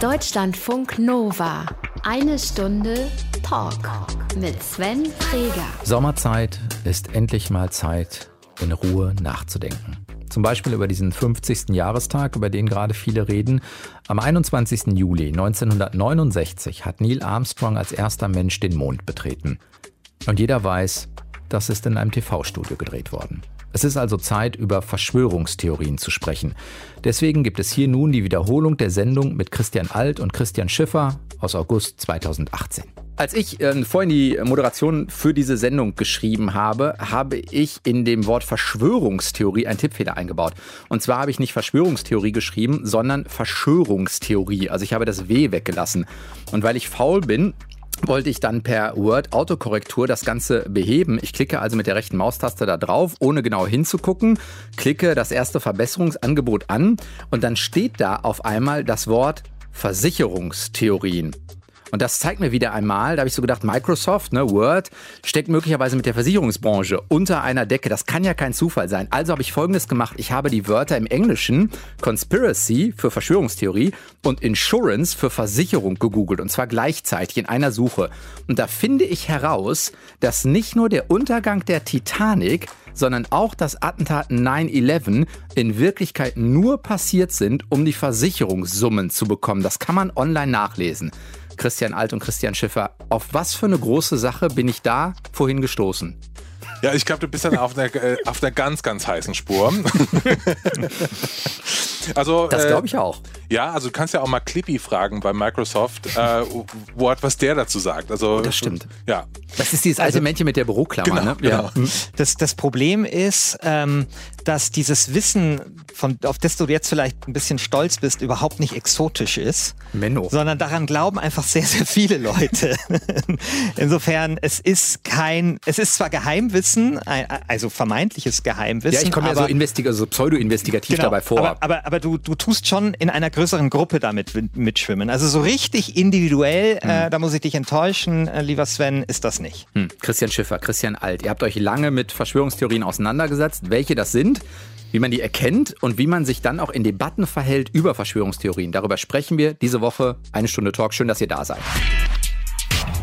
Deutschlandfunk Nova. Eine Stunde Talk mit Sven Freger. Sommerzeit ist endlich mal Zeit, in Ruhe nachzudenken. Zum Beispiel über diesen 50. Jahrestag, über den gerade viele reden. Am 21. Juli 1969 hat Neil Armstrong als erster Mensch den Mond betreten. Und jeder weiß, das ist in einem TV-Studio gedreht worden. Es ist also Zeit, über Verschwörungstheorien zu sprechen. Deswegen gibt es hier nun die Wiederholung der Sendung mit Christian Alt und Christian Schiffer aus August 2018. Als ich äh, vorhin die Moderation für diese Sendung geschrieben habe, habe ich in dem Wort Verschwörungstheorie einen Tippfehler eingebaut. Und zwar habe ich nicht Verschwörungstheorie geschrieben, sondern Verschwörungstheorie. Also ich habe das W weggelassen. Und weil ich faul bin, wollte ich dann per Word Autokorrektur das Ganze beheben. Ich klicke also mit der rechten Maustaste da drauf, ohne genau hinzugucken, klicke das erste Verbesserungsangebot an und dann steht da auf einmal das Wort Versicherungstheorien. Und das zeigt mir wieder einmal, da habe ich so gedacht, Microsoft, ne, Word, steckt möglicherweise mit der Versicherungsbranche unter einer Decke. Das kann ja kein Zufall sein. Also habe ich folgendes gemacht. Ich habe die Wörter im Englischen Conspiracy für Verschwörungstheorie und Insurance für Versicherung gegoogelt. Und zwar gleichzeitig in einer Suche. Und da finde ich heraus, dass nicht nur der Untergang der Titanic, sondern auch das Attentat 9-11 in Wirklichkeit nur passiert sind, um die Versicherungssummen zu bekommen. Das kann man online nachlesen. Christian Alt und Christian Schiffer. Auf was für eine große Sache bin ich da vorhin gestoßen? Ja, ich glaube, du bist dann auf einer, äh, auf einer ganz, ganz heißen Spur. also, das glaube ich auch. Äh, ja, also du kannst ja auch mal Clippy fragen bei Microsoft, äh, wo, was der dazu sagt. Also, das stimmt. Ja. Das ist dieses alte also, Männchen mit der Büroklammer. Genau, ne? genau. Ja. Das, das Problem ist, ähm, dass dieses Wissen, von, auf das du jetzt vielleicht ein bisschen stolz bist, überhaupt nicht exotisch ist. Menno. Sondern daran glauben einfach sehr, sehr viele Leute. Insofern, es ist kein, es ist zwar Geheimwissen, also vermeintliches Geheimwissen. Ja, ich komme ja so, investig so pseudo-investigativ genau, dabei vor. Aber, aber, aber du, du tust schon in einer größeren Gruppe damit mitschwimmen. Also so richtig individuell, hm. äh, da muss ich dich enttäuschen, äh, lieber Sven, ist das nicht. Hm. Christian Schiffer, Christian Alt, ihr habt euch lange mit Verschwörungstheorien auseinandergesetzt. Welche das sind? wie man die erkennt und wie man sich dann auch in Debatten verhält über Verschwörungstheorien. Darüber sprechen wir diese Woche. Eine Stunde Talk. Schön, dass ihr da seid.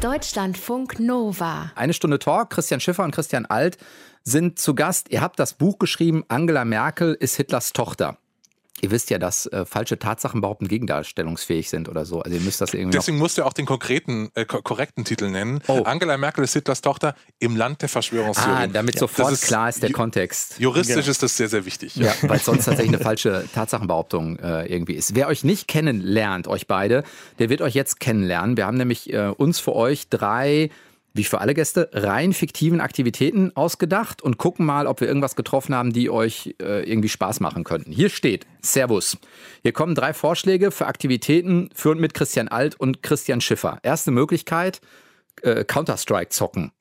Deutschlandfunk Nova. Eine Stunde Talk. Christian Schiffer und Christian Alt sind zu Gast. Ihr habt das Buch geschrieben, Angela Merkel ist Hitlers Tochter. Ihr wisst ja, dass äh, falsche Tatsachen behaupten gegendarstellungsfähig sind oder so. Also ihr müsst das irgendwie. Deswegen musst du auch den konkreten, äh, korrekten Titel nennen. Oh. Angela Merkel ist Hitlers Tochter im Land der Verschwörungstheorien. Ah, damit ja. sofort ist klar ist der Kontext. Juristisch ja. Genau. ist das sehr, sehr wichtig. Ja, weil sonst tatsächlich eine falsche Tatsachenbehauptung äh, irgendwie ist. Wer euch nicht kennenlernt, euch beide, der wird euch jetzt kennenlernen. Wir haben nämlich äh, uns für euch drei wie für alle Gäste, rein fiktiven Aktivitäten ausgedacht und gucken mal, ob wir irgendwas getroffen haben, die euch äh, irgendwie Spaß machen könnten. Hier steht Servus. Hier kommen drei Vorschläge für Aktivitäten für und mit Christian Alt und Christian Schiffer. Erste Möglichkeit, äh, Counter-Strike zocken.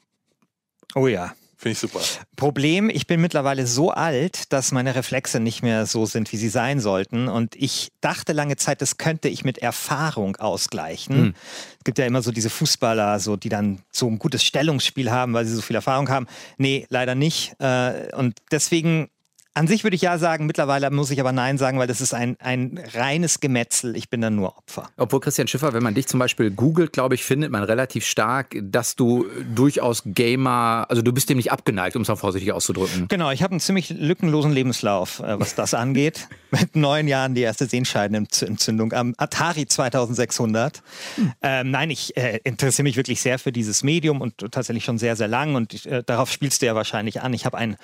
Oh ja. Finde ich super. Problem, ich bin mittlerweile so alt, dass meine Reflexe nicht mehr so sind, wie sie sein sollten. Und ich dachte lange Zeit, das könnte ich mit Erfahrung ausgleichen. Hm. Es gibt ja immer so diese Fußballer, so, die dann so ein gutes Stellungsspiel haben, weil sie so viel Erfahrung haben. Nee, leider nicht. Äh, und deswegen an sich würde ich ja sagen, mittlerweile muss ich aber Nein sagen, weil das ist ein, ein reines Gemetzel. Ich bin dann nur Opfer. Obwohl, Christian Schiffer, wenn man dich zum Beispiel googelt, glaube ich, findet man relativ stark, dass du durchaus Gamer, also du bist dem nicht abgeneigt, um es mal vorsichtig auszudrücken. Genau, ich habe einen ziemlich lückenlosen Lebenslauf, äh, was das angeht. Mit neun Jahren die erste Sehenscheidenentzündung am Atari 2600. Hm. Ähm, nein, ich äh, interessiere mich wirklich sehr für dieses Medium und tatsächlich schon sehr, sehr lang und ich, äh, darauf spielst du ja wahrscheinlich an. Ich habe ein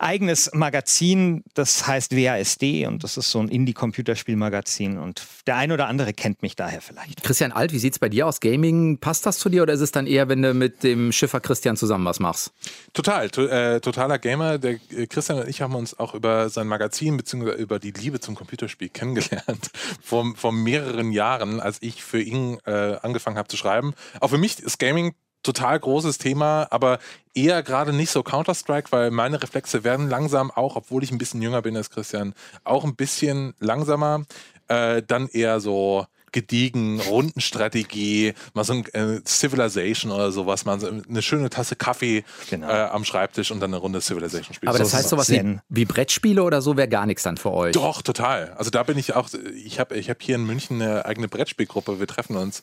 eigenes Magazin, das heißt WASD und das ist so ein Indie-Computerspielmagazin und der ein oder andere kennt mich daher vielleicht. Christian Alt, wie sieht es bei dir aus? Gaming, passt das zu dir oder ist es dann eher, wenn du mit dem Schiffer Christian zusammen was machst? Total, to, äh, totaler Gamer. Der äh, Christian und ich haben uns auch über sein Magazin bzw. über die Liebe zum Computerspiel kennengelernt vor, vor mehreren Jahren, als ich für ihn äh, angefangen habe zu schreiben. Auch für mich ist Gaming total großes Thema, aber eher gerade nicht so Counter-Strike, weil meine Reflexe werden langsam auch, obwohl ich ein bisschen jünger bin als Christian, auch ein bisschen langsamer. Äh, dann eher so gediegen, Rundenstrategie, mal so ein äh, Civilization oder sowas, mal so eine schöne Tasse Kaffee Genau. äh, am Schreibtisch und dann eine Runde Civilization spielen. Aber das So- heißt sowas wie, wie Brettspiele oder so wäre gar nichts dann für euch. Doch, total. Also da bin ich auch, ich habe ich hab hier in München eine eigene Brettspielgruppe. Wir treffen uns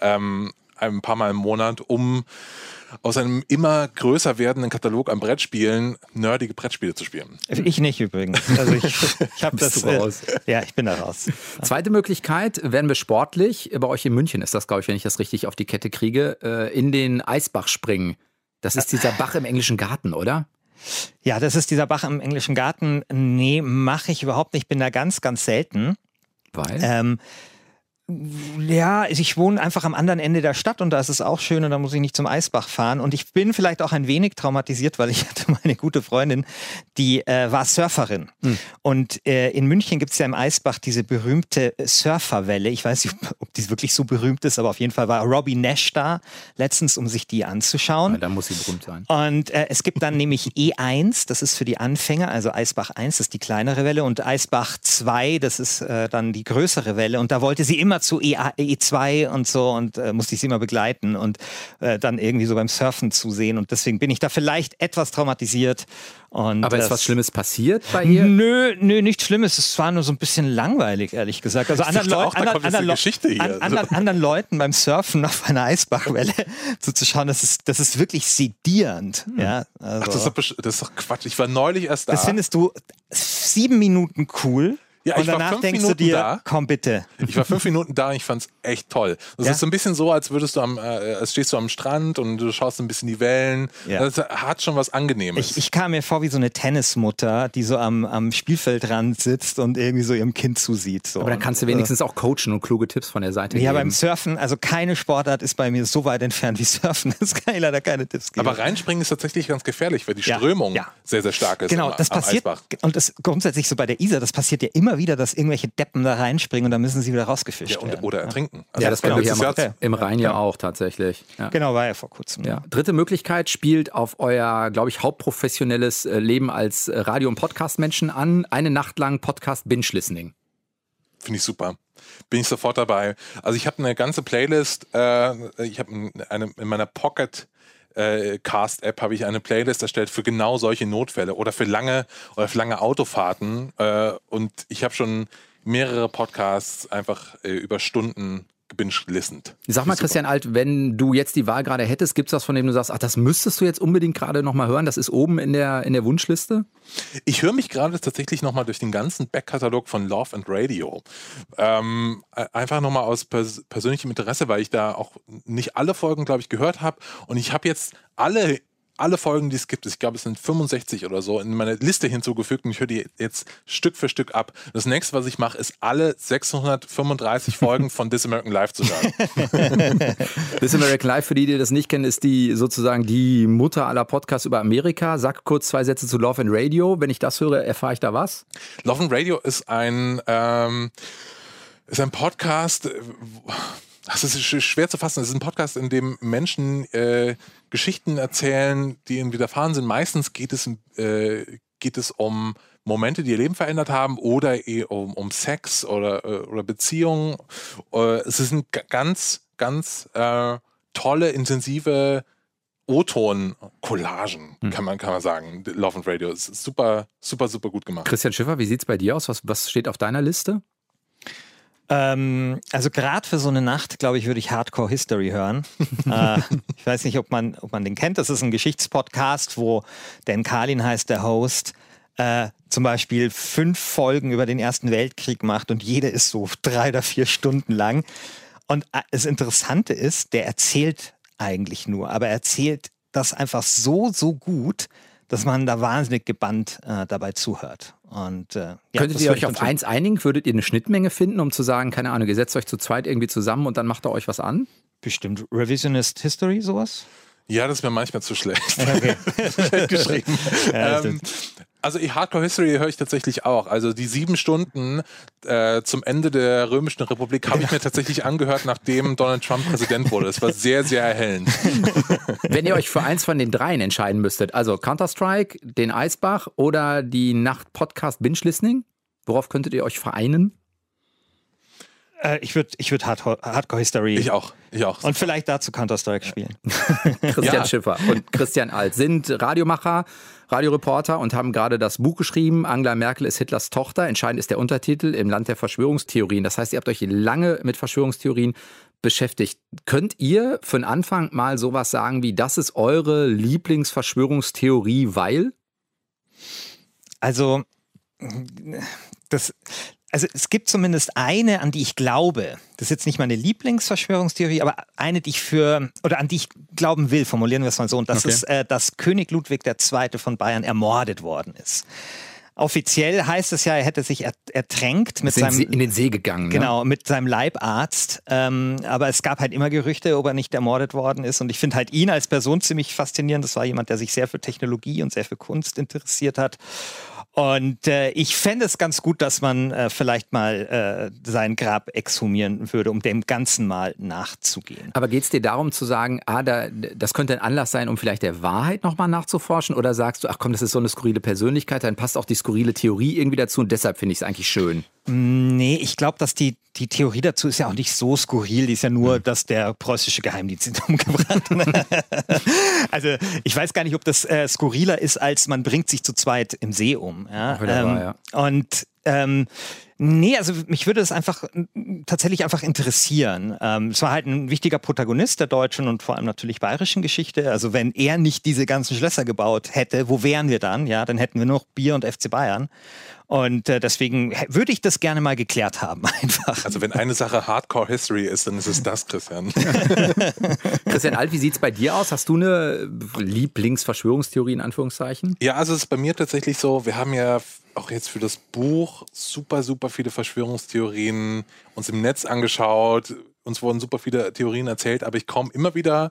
ähm, ein paar Mal im Monat, um aus einem immer größer werdenden Katalog an Brettspielen nerdige Brettspiele zu spielen. Ich nicht übrigens. Also ich, ich habe das. du raus? Äh, ja, ich bin da raus. Zweite Möglichkeit, werden wir sportlich, bei euch in München ist das, glaube ich, wenn ich das richtig auf die Kette kriege, äh, in den Eisbach springen. Das ist dieser Bach im englischen Garten, oder? Ja, das ist dieser Bach im englischen Garten. Nee, mache ich überhaupt nicht. Ich bin da ganz, ganz selten. Weil? Ähm, ja, also ich wohne einfach am anderen Ende der Stadt und da ist es auch schön und da muss ich nicht zum Eisbach fahren. Und ich bin vielleicht auch ein wenig traumatisiert, weil ich hatte meine gute Freundin, die äh, war Surferin. Und äh, in München gibt es ja im Eisbach diese berühmte Surferwelle. Ich weiß nicht, ob die wirklich so berühmt ist, aber auf jeden Fall war Robbie Nash da letztens, um sich die anzuschauen. Ja, da muss sie berühmt sein. Und äh, es gibt dann nämlich E1, das ist für die Anfänger, also Eisbach 1, das ist die kleinere Welle, und Eisbach 2, das ist äh, dann die größere Welle. Und da wollte sie immer zu E E2 und so und äh, musste ich sie immer begleiten und äh, dann irgendwie so beim Surfen zusehen. Und deswegen bin ich da vielleicht etwas traumatisiert. Und Aber ist was Schlimmes passiert bei ihr? Nö, nö, nichts Schlimmes. Es war nur so ein bisschen langweilig, ehrlich gesagt. Also anderen, Leuten, auch, anderen, anderen, Leu- Geschichte hier. an, anderen, anderen Leuten beim Surfen auf einer Eisbachwelle zuzuschauen, das ist, das ist wirklich sedierend. Ja, also, Ach, das ist, doch, besch- das ist doch Quatsch. Ich war neulich erst da. das findest du sieben Minuten cool. Ja, und ich war danach fünf denkst du Minuten dir, da. komm bitte. Ich war fünf Minuten da und ich fand's echt toll. Das Ja? ist so ein bisschen so, als würdest du am, äh, als stehst du am Strand und du schaust ein bisschen die Wellen. Ja. Das hat schon was Angenehmes. Ich, ich kam mir vor wie so eine Tennismutter, die so am, am Spielfeldrand sitzt und irgendwie so ihrem Kind zusieht. So. Aber dann kannst du äh, wenigstens auch coachen und kluge Tipps von der Seite Ja, beim geben. Surfen, also keine Sportart ist bei mir so weit entfernt wie Surfen. Das kann ich leider keine Tipps geben. Aber reinspringen ist tatsächlich ganz gefährlich, weil die Ja, Strömung ja. sehr, sehr stark ist Genau, am, das passiert. Eisbach. Und das grundsätzlich so bei der Isar, das passiert ja immer wieder, dass irgendwelche Deppen da reinspringen und dann müssen sie wieder rausgefischt Ja, und, werden. oder ertrinken. ja, das war kennen wir hier letztes im, Jahr- im Rhein ja auch tatsächlich. Ja. Genau, war ja vor kurzem. Ja. Dritte Möglichkeit spielt auf euer, glaube ich, hauptprofessionelles äh, Leben als äh, Radio- und Podcast-Menschen an. Eine Nacht lang Podcast Binge-Listening. Finde ich super. Bin ich sofort dabei. Also ich habe eine ganze Playlist, äh, ich habe eine in meiner Pocket äh, Cast App habe ich eine Playlist erstellt für genau solche Notfälle oder für lange oder für lange Autofahrten. Äh, und ich habe schon mehrere Podcasts einfach äh, über Stunden gebinged-listend. Sag mal. Christian Alt, wenn du jetzt die Wahl gerade hättest, gibt es was, von dem du sagst, ach, das müsstest du jetzt unbedingt gerade nochmal hören? Das ist oben in der, in der Wunschliste? Ich höre mich gerade tatsächlich nochmal durch den ganzen Backkatalog von Love and Radio. Ähm, äh, einfach nochmal aus pers persönlichem Interesse, weil ich da auch nicht alle Folgen, glaube ich, gehört habe. Und ich habe jetzt alle, alle Folgen, die es gibt, ich glaube, es sind 65 oder so, in meine Liste hinzugefügt und ich höre die jetzt Stück für Stück ab. Das nächste, was ich mache, ist alle 635 Folgen von This American Life zu hören. This American Life, für die, die das nicht kennen, ist die sozusagen die Mutter aller Podcasts über Amerika. Sag kurz zwei Sätze zu Love and Radio. Wenn ich das höre, erfahre ich da was? Love and Radio ist ein, ähm, ist ein Podcast. äh, Das ist sch- schwer zu fassen. Es ist ein Podcast, in dem Menschen äh, Geschichten erzählen, die ihnen widerfahren sind. Meistens geht es, äh, geht es um Momente, die ihr Leben verändert haben oder eh um, um Sex oder, äh, oder Beziehungen. Äh, es sind g- ganz, ganz äh, tolle, intensive O-Ton-Collagen, kann, man, kann man sagen. Love and Radio. Ist super, super, super gut gemacht. Christian Schiffer, wie sieht es bei dir aus? Was, was steht auf deiner Liste? Ähm, also gerade für so eine Nacht, glaube ich, würde ich Hardcore History hören. äh, ich weiß nicht, ob man, ob man den kennt. Das ist ein Geschichtspodcast, wo Dan Carlin heißt der Host. Äh, zum Beispiel fünf Folgen über den Ersten Weltkrieg macht und jede ist so drei oder vier Stunden lang. Und äh, das Interessante ist, der erzählt eigentlich nur, aber er erzählt das einfach so, so gut, dass man da wahnsinnig gebannt äh, dabei zuhört. Und, äh, ja, Könntet ihr euch auf eins einigen? Würdet ihr eine Schnittmenge finden, um zu sagen, keine Ahnung, ihr setzt euch zu zweit irgendwie zusammen und dann macht ihr euch was an? Bestimmt Revisionist History, sowas? Ja, das ist mir manchmal zu schlecht. Okay. schlecht geschrieben. Ja, ähm, also Hardcore History höre ich tatsächlich auch. Also die sieben Stunden äh, zum Ende der Römischen Republik habe ich mir tatsächlich angehört, nachdem Donald Trump Präsident wurde. Das war sehr, sehr erhellend. Wenn ihr euch für eins von den dreien entscheiden müsstet, also Counter-Strike, den Eisbach oder die Nacht Podcast Binge Listening, worauf könntet ihr euch vereinen? Äh, ich würde ich würd Hardcore, Hardcore History. Ich auch. Ich auch. Und vielleicht dazu Counter-Strike spielen. Christian Ja. Schiffer und Christian Alt sind Radiomacher, Radioreporter und haben gerade das Buch geschrieben. Angela Merkel ist Hitlers Tochter. Entscheidend ist der Untertitel im Land der Verschwörungstheorien. Das heißt, ihr habt euch lange mit Verschwörungstheorien beschäftigt. Könnt ihr für den Anfang mal sowas sagen wie, das ist eure Lieblingsverschwörungstheorie, weil? Also, das, also es gibt zumindest eine, an die ich glaube. Das ist jetzt nicht meine Lieblingsverschwörungstheorie, aber eine, die ich für, oder an die ich glauben will, formulieren wir es mal so. Und das Okay. ist, äh, dass König Ludwig II. von Bayern ermordet worden ist. Offiziell heißt es ja, er hätte sich er, ertränkt mit seinem in den See gegangen. Ne? Genau, mit seinem Leibarzt. Ähm, aber es gab halt immer Gerüchte, ob er nicht ermordet worden ist. Und ich finde halt ihn als Person ziemlich faszinierend. Das war jemand, der sich sehr für Technologie und sehr für Kunst interessiert hat. Und äh, ich fände es ganz gut, dass man äh, vielleicht mal äh, sein Grab exhumieren würde, um dem Ganzen mal nachzugehen. Aber geht es dir darum zu sagen, ah, da, das könnte ein Anlass sein, um vielleicht der Wahrheit nochmal nachzuforschen? Oder sagst du, ach komm, das ist so eine skurrile Persönlichkeit, dann passt auch die skurrile Theorie irgendwie dazu und deshalb finde ich es eigentlich schön. Nee, ich glaube, dass die, die Theorie dazu ist ja auch nicht so skurril. Die ist ja nur, dass der preußische Geheimdienst ihn umgebracht hat. also ich weiß gar nicht, ob das äh, skurriler ist, als man bringt sich zu zweit im See um. Ja? Wieder wahr, ja. Und ähm, nee, also mich würde es einfach tatsächlich einfach interessieren. Ähm, es war halt ein wichtiger Protagonist der deutschen und vor allem natürlich bayerischen Geschichte. Also wenn er nicht diese ganzen Schlösser gebaut hätte, wo wären wir dann? Ja, dann hätten wir nur noch Bier und FC Bayern. Und äh, deswegen würde ich das gerne mal geklärt haben, einfach. Also wenn eine Sache Hardcore History ist, dann ist es das, Christian. Christian Alt, wie sieht es bei dir aus? Hast du eine Lieblingsverschwörungstheorie in Anführungszeichen? Ja, also es ist bei mir tatsächlich so, wir haben ja auch jetzt für das Buch super, super viele Verschwörungstheorien uns im Netz angeschaut. Uns wurden super viele Theorien erzählt, aber ich komme immer wieder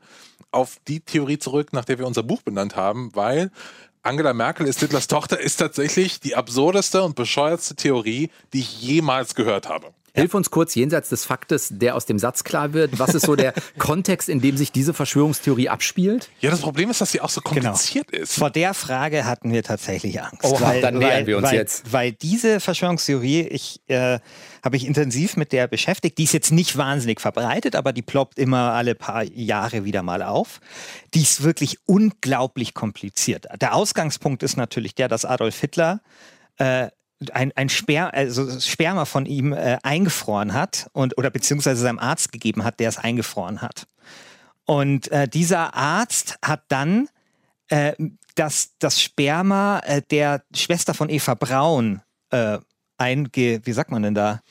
auf die Theorie zurück, nach der wir unser Buch benannt haben, weil Angela Merkel ist Hitlers Tochter ist tatsächlich die absurdeste und bescheuertste Theorie, die ich jemals gehört habe. Hilf uns kurz jenseits des Faktes, der aus dem Satz klar wird. Was ist so der Kontext, in dem sich diese Verschwörungstheorie abspielt? Ja, das Problem ist, dass sie auch so kompliziert ist. Vor der Frage hatten wir tatsächlich Angst. Oha, dann nähern wir uns weil, jetzt. Weil diese Verschwörungstheorie, ich äh, habe mich intensiv mit der beschäftigt. Die ist jetzt nicht wahnsinnig verbreitet, aber die ploppt immer alle paar Jahre wieder mal auf. Die ist wirklich unglaublich kompliziert. Der Ausgangspunkt ist natürlich der, dass Adolf Hitler äh, ein, ein Sper also Sperma von ihm äh, eingefroren hat und oder beziehungsweise seinem Arzt gegeben hat, der es eingefroren hat. Und äh, dieser Arzt hat dann äh, das, das Sperma äh, der Schwester von Eva Braun äh, einge, wie sagt man denn da?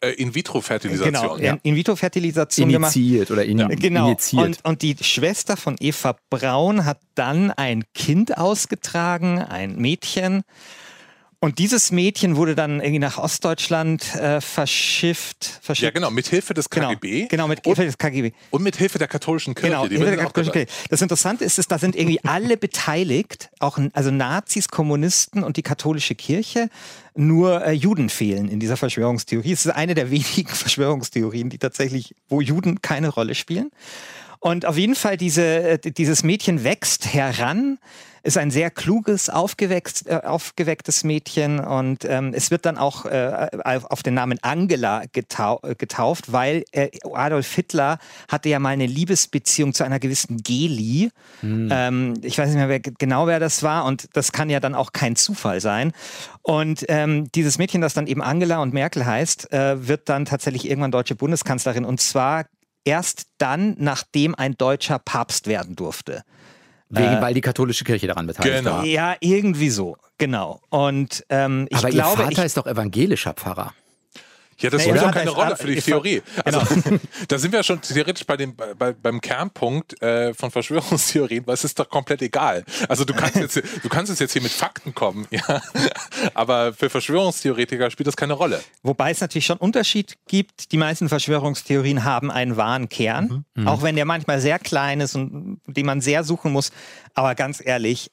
Äh, In-vitro-Fertilisation. Genau, in, In-vitro-Fertilisation gemacht. Initiiert oder in, Genau. initiiert. Und, und die Schwester von Eva Braun hat dann ein Kind ausgetragen, ein Mädchen. Und dieses Mädchen wurde dann irgendwie nach Ostdeutschland äh, verschifft. verschifft. Ja, genau, mit Hilfe des Genau, KGB genau mit und, Hilfe des KGB. und mit Hilfe der katholischen Kirche. Genau, die der katholischen. Kirche. Das Interessante ist, dass da sind irgendwie alle beteiligt, auch also Nazis, Kommunisten und die katholische Kirche. Nur äh, Juden fehlen in dieser Verschwörungstheorie. Es ist eine der wenigen Verschwörungstheorien, die tatsächlich, wo Juden keine Rolle spielen. Und auf jeden Fall, diese, äh, dieses Mädchen wächst heran, ist ein sehr kluges, aufgewächst, äh, aufgewecktes Mädchen und ähm, es wird dann auch äh, auf den Namen Angela getau äh, getauft, weil äh, Adolf Hitler hatte ja mal eine Liebesbeziehung zu einer gewissen Geli. Ähm, ich weiß nicht mehr wer, genau, wer das war und das kann ja dann auch kein Zufall sein. Und ähm, dieses Mädchen, das dann eben Angela und Merkel heißt, äh, wird dann tatsächlich irgendwann deutsche Bundeskanzlerin und zwar erst dann, nachdem ein deutscher Papst werden durfte. Wegen, weil die katholische Kirche daran beteiligt Genau. war. Ja, irgendwie so, genau. Und ähm, ich Aber glaube, ihr Vater ich, ist doch evangelischer Pfarrer. Ja, das Naja, spielt doch Vater keine Rolle für die Theorie. Also, Genau. da sind wir schon theoretisch bei dem, bei, beim Kernpunkt äh, von Verschwörungstheorien, weil es ist doch komplett egal. Also du kannst jetzt, du kannst jetzt hier mit Fakten kommen, ja. Aber für Verschwörungstheoretiker spielt das keine Rolle. wobei es natürlich schon Unterschied gibt. Die meisten Verschwörungstheorien haben einen wahren Kern, auch wenn der manchmal sehr klein ist und den man sehr suchen muss. Aber ganz ehrlich,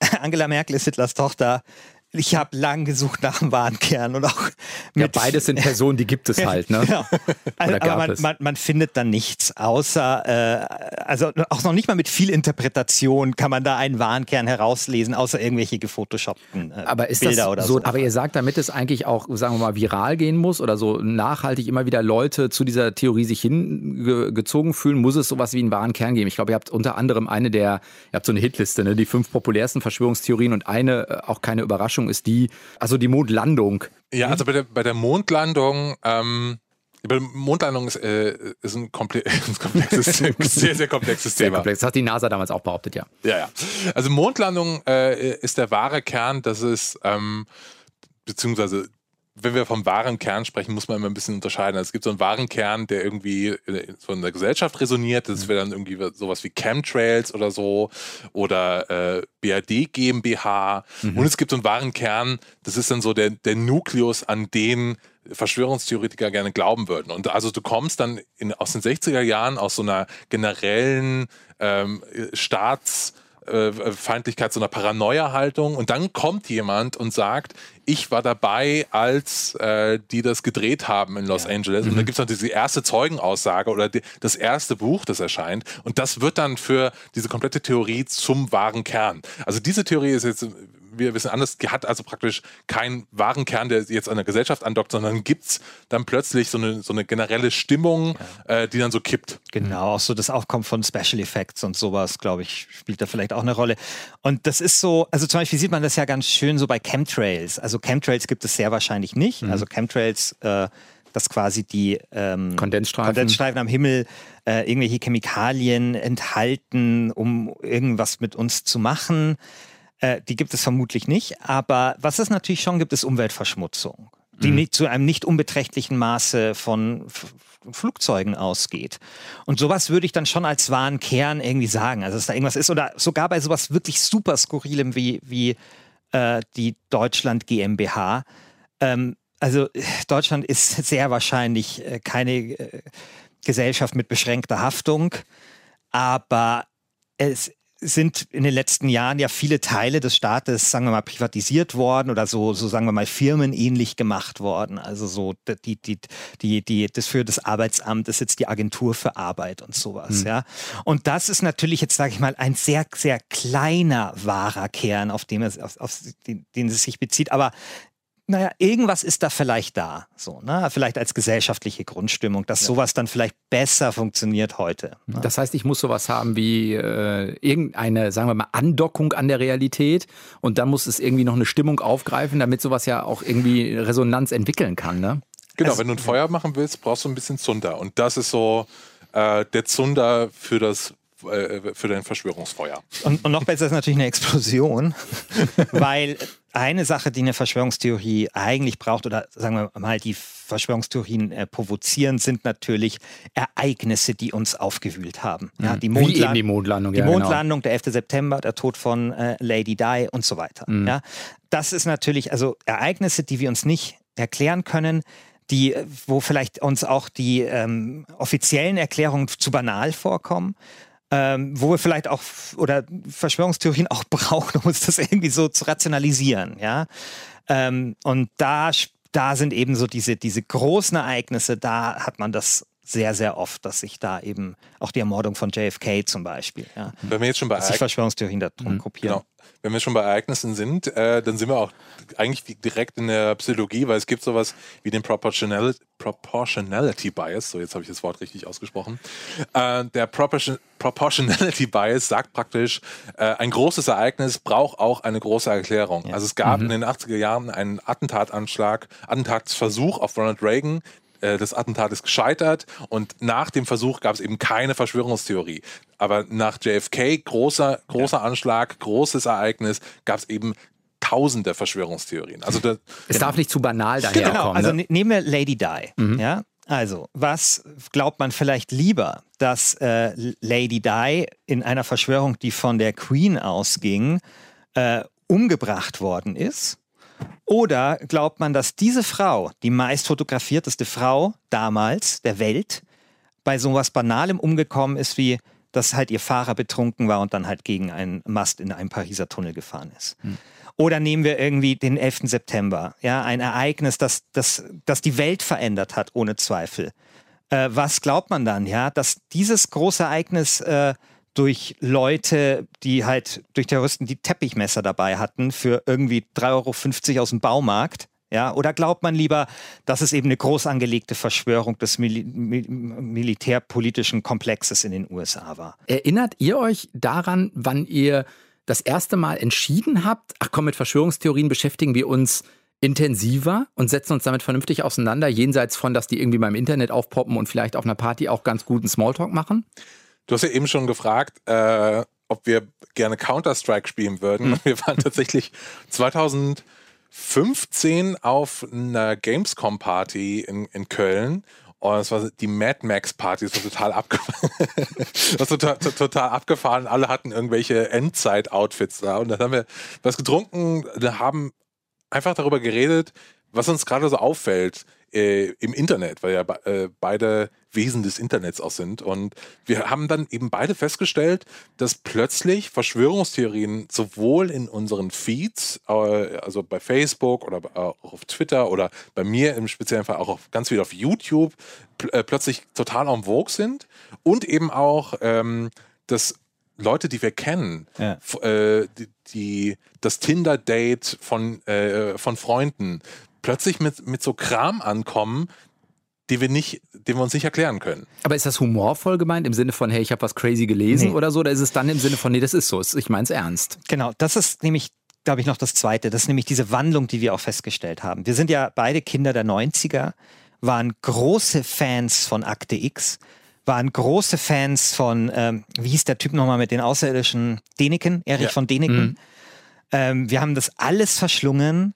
Angela Merkel ist Hitlers Tochter. Ich habe lang gesucht nach einem wahren Kern und auch ja, beides sind Personen, die gibt es halt, ne? genau. Also, aber man, man, man, findet dann nichts, außer, äh, also auch noch nicht mal mit viel Interpretation kann man da einen wahren Kern herauslesen, außer irgendwelche gefotoshoppten äh, aber ist Bilder das oder so. so. Aber ihr sagt, damit es eigentlich auch, sagen wir mal, viral gehen muss oder so nachhaltig immer wieder Leute zu dieser Theorie sich hingezogen fühlen, muss es sowas wie einen wahren Kern geben. Ich glaube, ihr habt unter anderem eine der, ihr habt so eine Hitliste, ne, die fünf populärsten Verschwörungstheorien und eine, äh, auch keine Überraschung, ist die, also die Mondlandung. Ja, also bei der, bei der Mondlandung, ähm, die Mondlandung ist, äh, ist ein, komple ein komplexes, sehr, sehr komplexes Sehr Thema. komplex. Das hat die NASA damals auch behauptet, ja. Ja, ja. Also Mondlandung äh, ist der wahre Kern, das ist, ähm, beziehungsweise wenn wir vom wahren Kern sprechen, muss man immer ein bisschen unterscheiden. Also es gibt so einen wahren Kern, der irgendwie von der Gesellschaft resoniert. Das wäre dann irgendwie sowas wie Chemtrails oder so oder äh, BRD GmbH. Mhm. Und es gibt so einen wahren Kern, das ist dann so der, der Nukleus, an den Verschwörungstheoretiker gerne glauben würden. Und also du kommst dann in, aus den 60er Jahren aus so einer generellen ähm, Staats- Feindlichkeit, so einer Paranoia-Haltung und dann kommt jemand und sagt, ich war dabei, als äh, die das gedreht haben in Los ja. Angeles. Und mhm. dann gibt es noch diese erste Zeugenaussage oder die, das erste Buch, das erscheint. Und das wird dann für diese komplette Theorie zum wahren Kern. Also diese Theorie ist jetzt wir wissen anders, die hat also praktisch keinen wahren Kern, der jetzt an der Gesellschaft andockt, sondern gibt es dann plötzlich so eine, so eine generelle Stimmung, ja. äh, die dann so kippt. Genau, auch so das Aufkommen von Special Effects und sowas, glaube ich, spielt da vielleicht auch eine Rolle. Und das ist so, also zum Beispiel sieht man das ja ganz schön so bei Chemtrails. Also Chemtrails gibt es sehr wahrscheinlich nicht. Mhm. Also Chemtrails, äh, dass quasi die ähm, Kondensstreifen. Kondensstreifen am Himmel äh, irgendwelche Chemikalien enthalten, um irgendwas mit uns zu machen. Äh, die gibt es vermutlich nicht. Aber was es natürlich schon gibt, ist Umweltverschmutzung, die mhm. nicht zu einem nicht unbeträchtlichen Maße von Flugzeugen ausgeht. Und sowas würde ich dann schon als wahren Kern irgendwie sagen. Also, dass da irgendwas ist. Oder sogar bei sowas wirklich super Skurrilem wie, wie äh, die Deutschland GmbH. Ähm, also Deutschland ist sehr wahrscheinlich äh, keine äh, Gesellschaft mit beschränkter Haftung, aber es sind in den letzten Jahren ja viele Teile des Staates, sagen wir mal, privatisiert worden oder so, so sagen wir mal, firmenähnlich gemacht worden. Also so die, die, die, die, das für das Arbeitsamt ist jetzt die Agentur für Arbeit und sowas, mhm. ja. Und das ist natürlich jetzt, sage ich mal, ein sehr, sehr kleiner wahrer Kern, auf, dem es, auf, auf den, den es sich bezieht. Aber naja, irgendwas ist da vielleicht da, so, ne? vielleicht als gesellschaftliche Grundstimmung, dass ja. sowas dann vielleicht besser funktioniert heute. Ne? Das heißt, ich muss sowas haben wie äh, irgendeine, sagen wir mal, Andockung an der Realität und dann muss es irgendwie noch eine Stimmung aufgreifen, damit sowas ja auch irgendwie Resonanz entwickeln kann. Ne? Genau, also, wenn du ein Feuer machen willst, brauchst du ein bisschen Zunder und das ist so äh, der Zunder für das äh, für dein Verschwörungsfeuer. Und, und noch besser ist natürlich eine Explosion, weil eine Sache, die eine Verschwörungstheorie eigentlich braucht, oder sagen wir mal, die Verschwörungstheorien äh, provozieren, sind natürlich Ereignisse, die uns aufgewühlt haben. Ja, mhm. die, Mondland die Mondlandung. Die ja, genau. Mondlandung, genau. der 11. September, der Tod von äh, Lady Di und so weiter. Mhm. Ja, das ist natürlich, also Ereignisse, die wir uns nicht erklären können, die, wo vielleicht uns auch die ähm, offiziellen Erklärungen zu banal vorkommen ähm, wo wir vielleicht auch oder Verschwörungstheorien auch brauchen, um uns das irgendwie so zu rationalisieren, ja. Ähm, und da, da sind eben so diese, diese großen Ereignisse, da hat man das sehr, sehr oft, dass sich da eben auch die Ermordung von JFK zum Beispiel, ja, Wenn wir jetzt schon bei dass sich Verschwörungstheorien darum mhm. kopieren. Genau wenn wir schon bei Ereignissen sind, äh, dann sind wir auch eigentlich direkt in der Psychologie, weil es gibt sowas wie den Proportional, Proportionality Bias, so jetzt habe ich das Wort richtig ausgesprochen. Äh, der Proportion, Proportionality Bias sagt praktisch, äh, ein großes Ereignis braucht auch eine große Erklärung. Ja. Also es gab mhm. in den 80er Jahren einen Attentatanschlag, Attentatsversuch auf Ronald Reagan, äh, das Attentat ist gescheitert und nach dem Versuch gab es eben keine Verschwörungstheorie. Aber nach JFK, großer, großer ja. Anschlag, großes Ereignis, gab es eben tausende Verschwörungstheorien. Also das, es darf nicht zu banal daherkommen. Genau, also ne? nehmen wir Lady Di. Mhm. Ja? Also, was glaubt man vielleicht lieber, dass äh, Lady Di in einer Verschwörung, die von der Queen ausging, äh, umgebracht worden ist? Oder glaubt man, dass diese Frau, die meist fotografierteste Frau damals der Welt, bei so was Banalem umgekommen ist, wie dass halt ihr Fahrer betrunken war und dann halt gegen einen Mast in einem Pariser Tunnel gefahren ist? Hm. Oder nehmen wir irgendwie den 11. September, ja, ein Ereignis, das, das, das die Welt verändert hat, ohne Zweifel. Äh, was glaubt man dann, ja, dass dieses große Ereignis äh, durch Leute, die halt durch Terroristen die Teppichmesser dabei hatten für irgendwie 3,50 Euro aus dem Baumarkt, ja, oder glaubt man lieber, dass es eben eine groß angelegte Verschwörung des Mil Mil militärpolitischen Komplexes in den USA war? Erinnert ihr euch daran, wann ihr das erste Mal entschieden habt, ach komm, mit Verschwörungstheorien beschäftigen wir uns intensiver und setzen uns damit vernünftig auseinander, jenseits von, dass die irgendwie mal im Internet aufpoppen und vielleicht auf einer Party auch ganz guten Smalltalk machen? Du hast ja eben schon gefragt, äh, ob wir gerne Counter-Strike spielen würden. Mhm. Wir waren tatsächlich 2000 15 auf einer Gamescom-Party in, in Köln. Und es war die Mad Max Party, das war total abgefahren. das war total, total abgefahren. Alle hatten irgendwelche Endzeit-Outfits da. Und dann haben wir was getrunken, haben einfach darüber geredet, was uns gerade so auffällt äh, im Internet, weil ja äh, beide Wesen des Internets auch sind. Und wir haben dann eben beide festgestellt, dass plötzlich Verschwörungstheorien sowohl in unseren Feeds, äh, also bei Facebook oder auch auf Twitter oder bei mir im speziellen Fall auch auf, ganz viel auf YouTube, pl äh, plötzlich total en vogue sind und eben auch, ähm, dass Leute, die wir kennen, ja. äh, die, die, das Tinder-Date von, äh, von Freunden, plötzlich mit, mit so Kram ankommen, die wir nicht, den wir uns nicht erklären können. Aber ist das humorvoll gemeint im Sinne von, hey, ich habe was crazy gelesen nee. oder so? Oder ist es dann im Sinne von, nee, das ist so, ich meine es ernst? Genau, das ist nämlich, glaube ich, noch das Zweite. Das ist nämlich diese Wandlung, die wir auch festgestellt haben. Wir sind ja beide Kinder der 90er, waren große Fans von Akte X, waren große Fans von, ähm, wie hieß der Typ nochmal mit den Außerirdischen? Deneken, Erich ja. von Deneken. Mhm. Ähm, wir haben das alles verschlungen,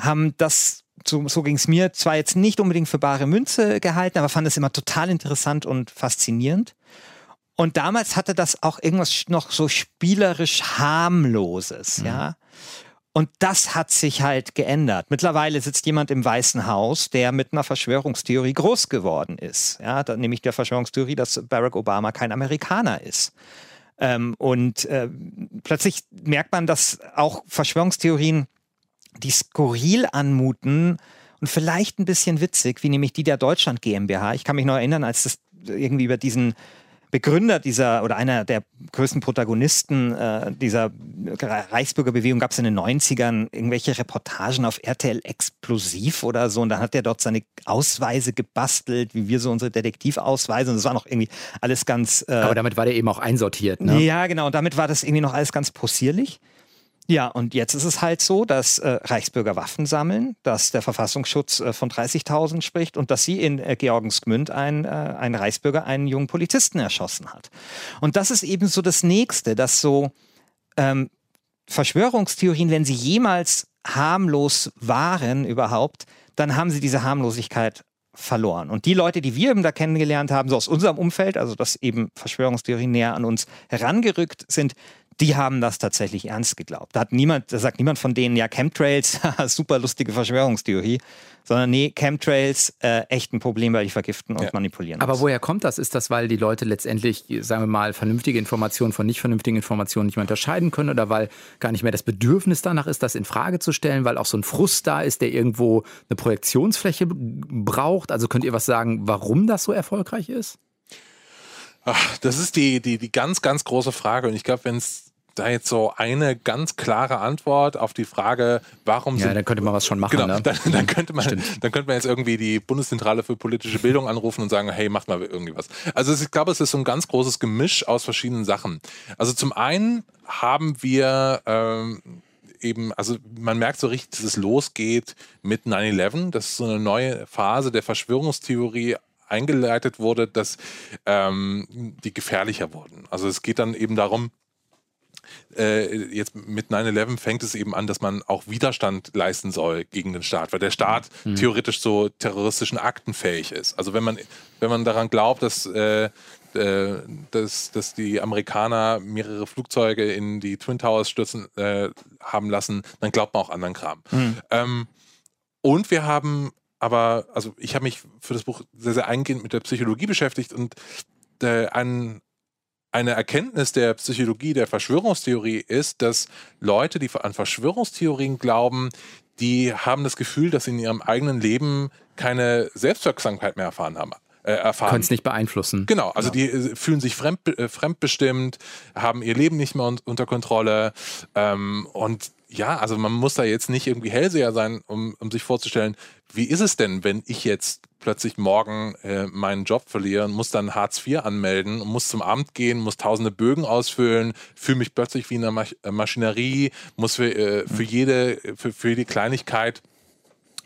haben das so, so ging es mir, zwar jetzt nicht unbedingt für bare Münze gehalten, aber fand es immer total interessant und faszinierend. Und damals hatte das auch irgendwas noch so spielerisch harmloses, mhm. ja. Und das hat sich halt geändert. Mittlerweile sitzt jemand im Weißen Haus, der mit einer Verschwörungstheorie groß geworden ist. Ja, nämlich der Verschwörungstheorie, dass Barack Obama kein Amerikaner ist. Ähm, und äh, plötzlich merkt man, dass auch Verschwörungstheorien die skurril anmuten und vielleicht ein bisschen witzig, wie nämlich die der Deutschland GmbH. Ich kann mich noch erinnern, als das irgendwie über diesen Begründer dieser oder einer der größten Protagonisten äh, dieser Reichsbürgerbewegung gab es in den 90ern irgendwelche Reportagen auf RTL Explosiv oder so und dann hat er dort seine Ausweise gebastelt, wie wir so unsere Detektivausweise und das war noch irgendwie alles ganz... Äh, Aber damit war der eben auch einsortiert, ne? Ja, genau und damit war das irgendwie noch alles ganz possierlich. Ja, und jetzt ist es halt so, dass äh, Reichsbürger Waffen sammeln, dass der Verfassungsschutz äh, von 30.000 spricht und dass sie in äh, Georgensgmünd ein, äh, ein Reichsbürger einen jungen Polizisten erschossen hat. Und das ist eben so das Nächste, dass so ähm, Verschwörungstheorien, wenn sie jemals harmlos waren überhaupt, dann haben sie diese Harmlosigkeit verloren. Und die Leute, die wir eben da kennengelernt haben, so aus unserem Umfeld, also dass eben Verschwörungstheorien näher an uns herangerückt sind, die haben das tatsächlich ernst geglaubt. Da hat niemand, da sagt niemand von denen, ja, Chemtrails, super lustige Verschwörungstheorie, sondern nee, Chemtrails, äh, echt ein Problem, weil die vergiften und ja. manipulieren. Aber woher kommt das? Ist das, weil die Leute letztendlich, sagen wir mal, vernünftige Informationen von nicht vernünftigen Informationen nicht mehr unterscheiden können oder weil gar nicht mehr das Bedürfnis danach ist, das in Frage zu stellen, weil auch so ein Frust da ist, der irgendwo eine Projektionsfläche braucht? Also könnt ihr was sagen, warum das so erfolgreich ist? Ach, das ist die, die, die ganz, ganz große Frage. Und ich glaube, wenn es da jetzt so eine ganz klare Antwort auf die Frage, warum ja, dann könnte man was schon machen. Genau, ne? dann, dann, könnte man, dann könnte man jetzt irgendwie die Bundeszentrale für politische Bildung anrufen und sagen, hey, macht mal irgendwie was. Also ich glaube, es ist so ein ganz großes Gemisch aus verschiedenen Sachen. Also zum einen haben wir ähm, eben, also man merkt so richtig, dass es losgeht mit 9-11. Das ist so eine neue Phase der Verschwörungstheorie eingeleitet wurde, dass ähm, die gefährlicher wurden. Also es geht dann eben darum, äh, jetzt mit 9-11 fängt es eben an, dass man auch Widerstand leisten soll gegen den Staat, weil der Staat mhm. theoretisch so terroristischen Akten fähig ist. Also wenn man, wenn man daran glaubt, dass, äh, äh, dass, dass die Amerikaner mehrere Flugzeuge in die Twin Towers stürzen äh, haben lassen, dann glaubt man auch anderen Kram. Mhm. Ähm, und wir haben aber, also ich habe mich für das Buch sehr, sehr eingehend mit der Psychologie beschäftigt und äh, ein, eine Erkenntnis der Psychologie der Verschwörungstheorie ist, dass Leute, die an Verschwörungstheorien glauben, die haben das Gefühl, dass sie in ihrem eigenen Leben keine Selbstwirksamkeit mehr erfahren haben. Äh, erfahren. Können es nicht beeinflussen. Genau, also genau. die äh, fühlen sich fremd, äh, fremdbestimmt, haben ihr Leben nicht mehr un unter Kontrolle ähm, und ja, also man muss da jetzt nicht irgendwie Hellseher sein, um, um sich vorzustellen, wie ist es denn, wenn ich jetzt plötzlich morgen äh, meinen Job verliere und muss dann Hartz IV anmelden und muss zum Amt gehen, muss tausende Bögen ausfüllen, fühle mich plötzlich wie in einer Masch Maschinerie, muss für, äh, für, jede, für, für jede Kleinigkeit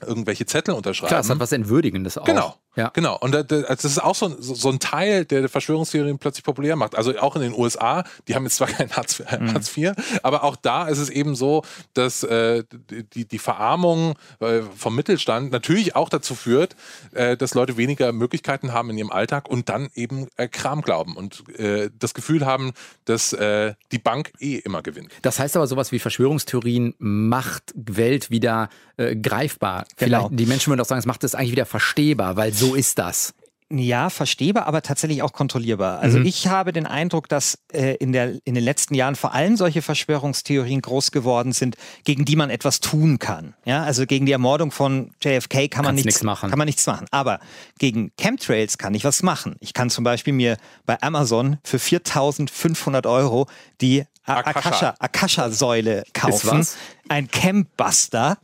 irgendwelche Zettel unterschreiben. Klar, es hat was Entwürdigendes auch. Genau. Ja. Genau. Und das ist auch so, so ein Teil, der Verschwörungstheorien plötzlich populär macht. Also auch in den USA, die haben jetzt zwar kein Hartz, mhm. Hartz IV, aber auch da ist es eben so, dass äh, die, die Verarmung äh, vom Mittelstand natürlich auch dazu führt, äh, dass Leute weniger Möglichkeiten haben in ihrem Alltag und dann eben äh, Kram glauben und äh, das Gefühl haben, dass äh, die Bank eh immer gewinnt. Das heißt aber, sowas wie Verschwörungstheorien macht Welt wieder greifbar. Genau. Vielleicht, die Menschen würden auch sagen, es macht es eigentlich wieder verstehbar, weil so ist das. Ja, verstehbar, aber tatsächlich auch kontrollierbar. Also mhm. ich habe den Eindruck, dass äh, in, der, in den letzten Jahren vor allem solche Verschwörungstheorien groß geworden sind, gegen die man etwas tun kann. Ja, also gegen die Ermordung von JFK kann man nichts, nichts machen. Kann man nichts machen. Aber gegen Chemtrails kann ich was machen. Ich kann zum Beispiel mir bei Amazon für 4.500 Euro die Akasha-Säule kaufen. Ein Campbuster,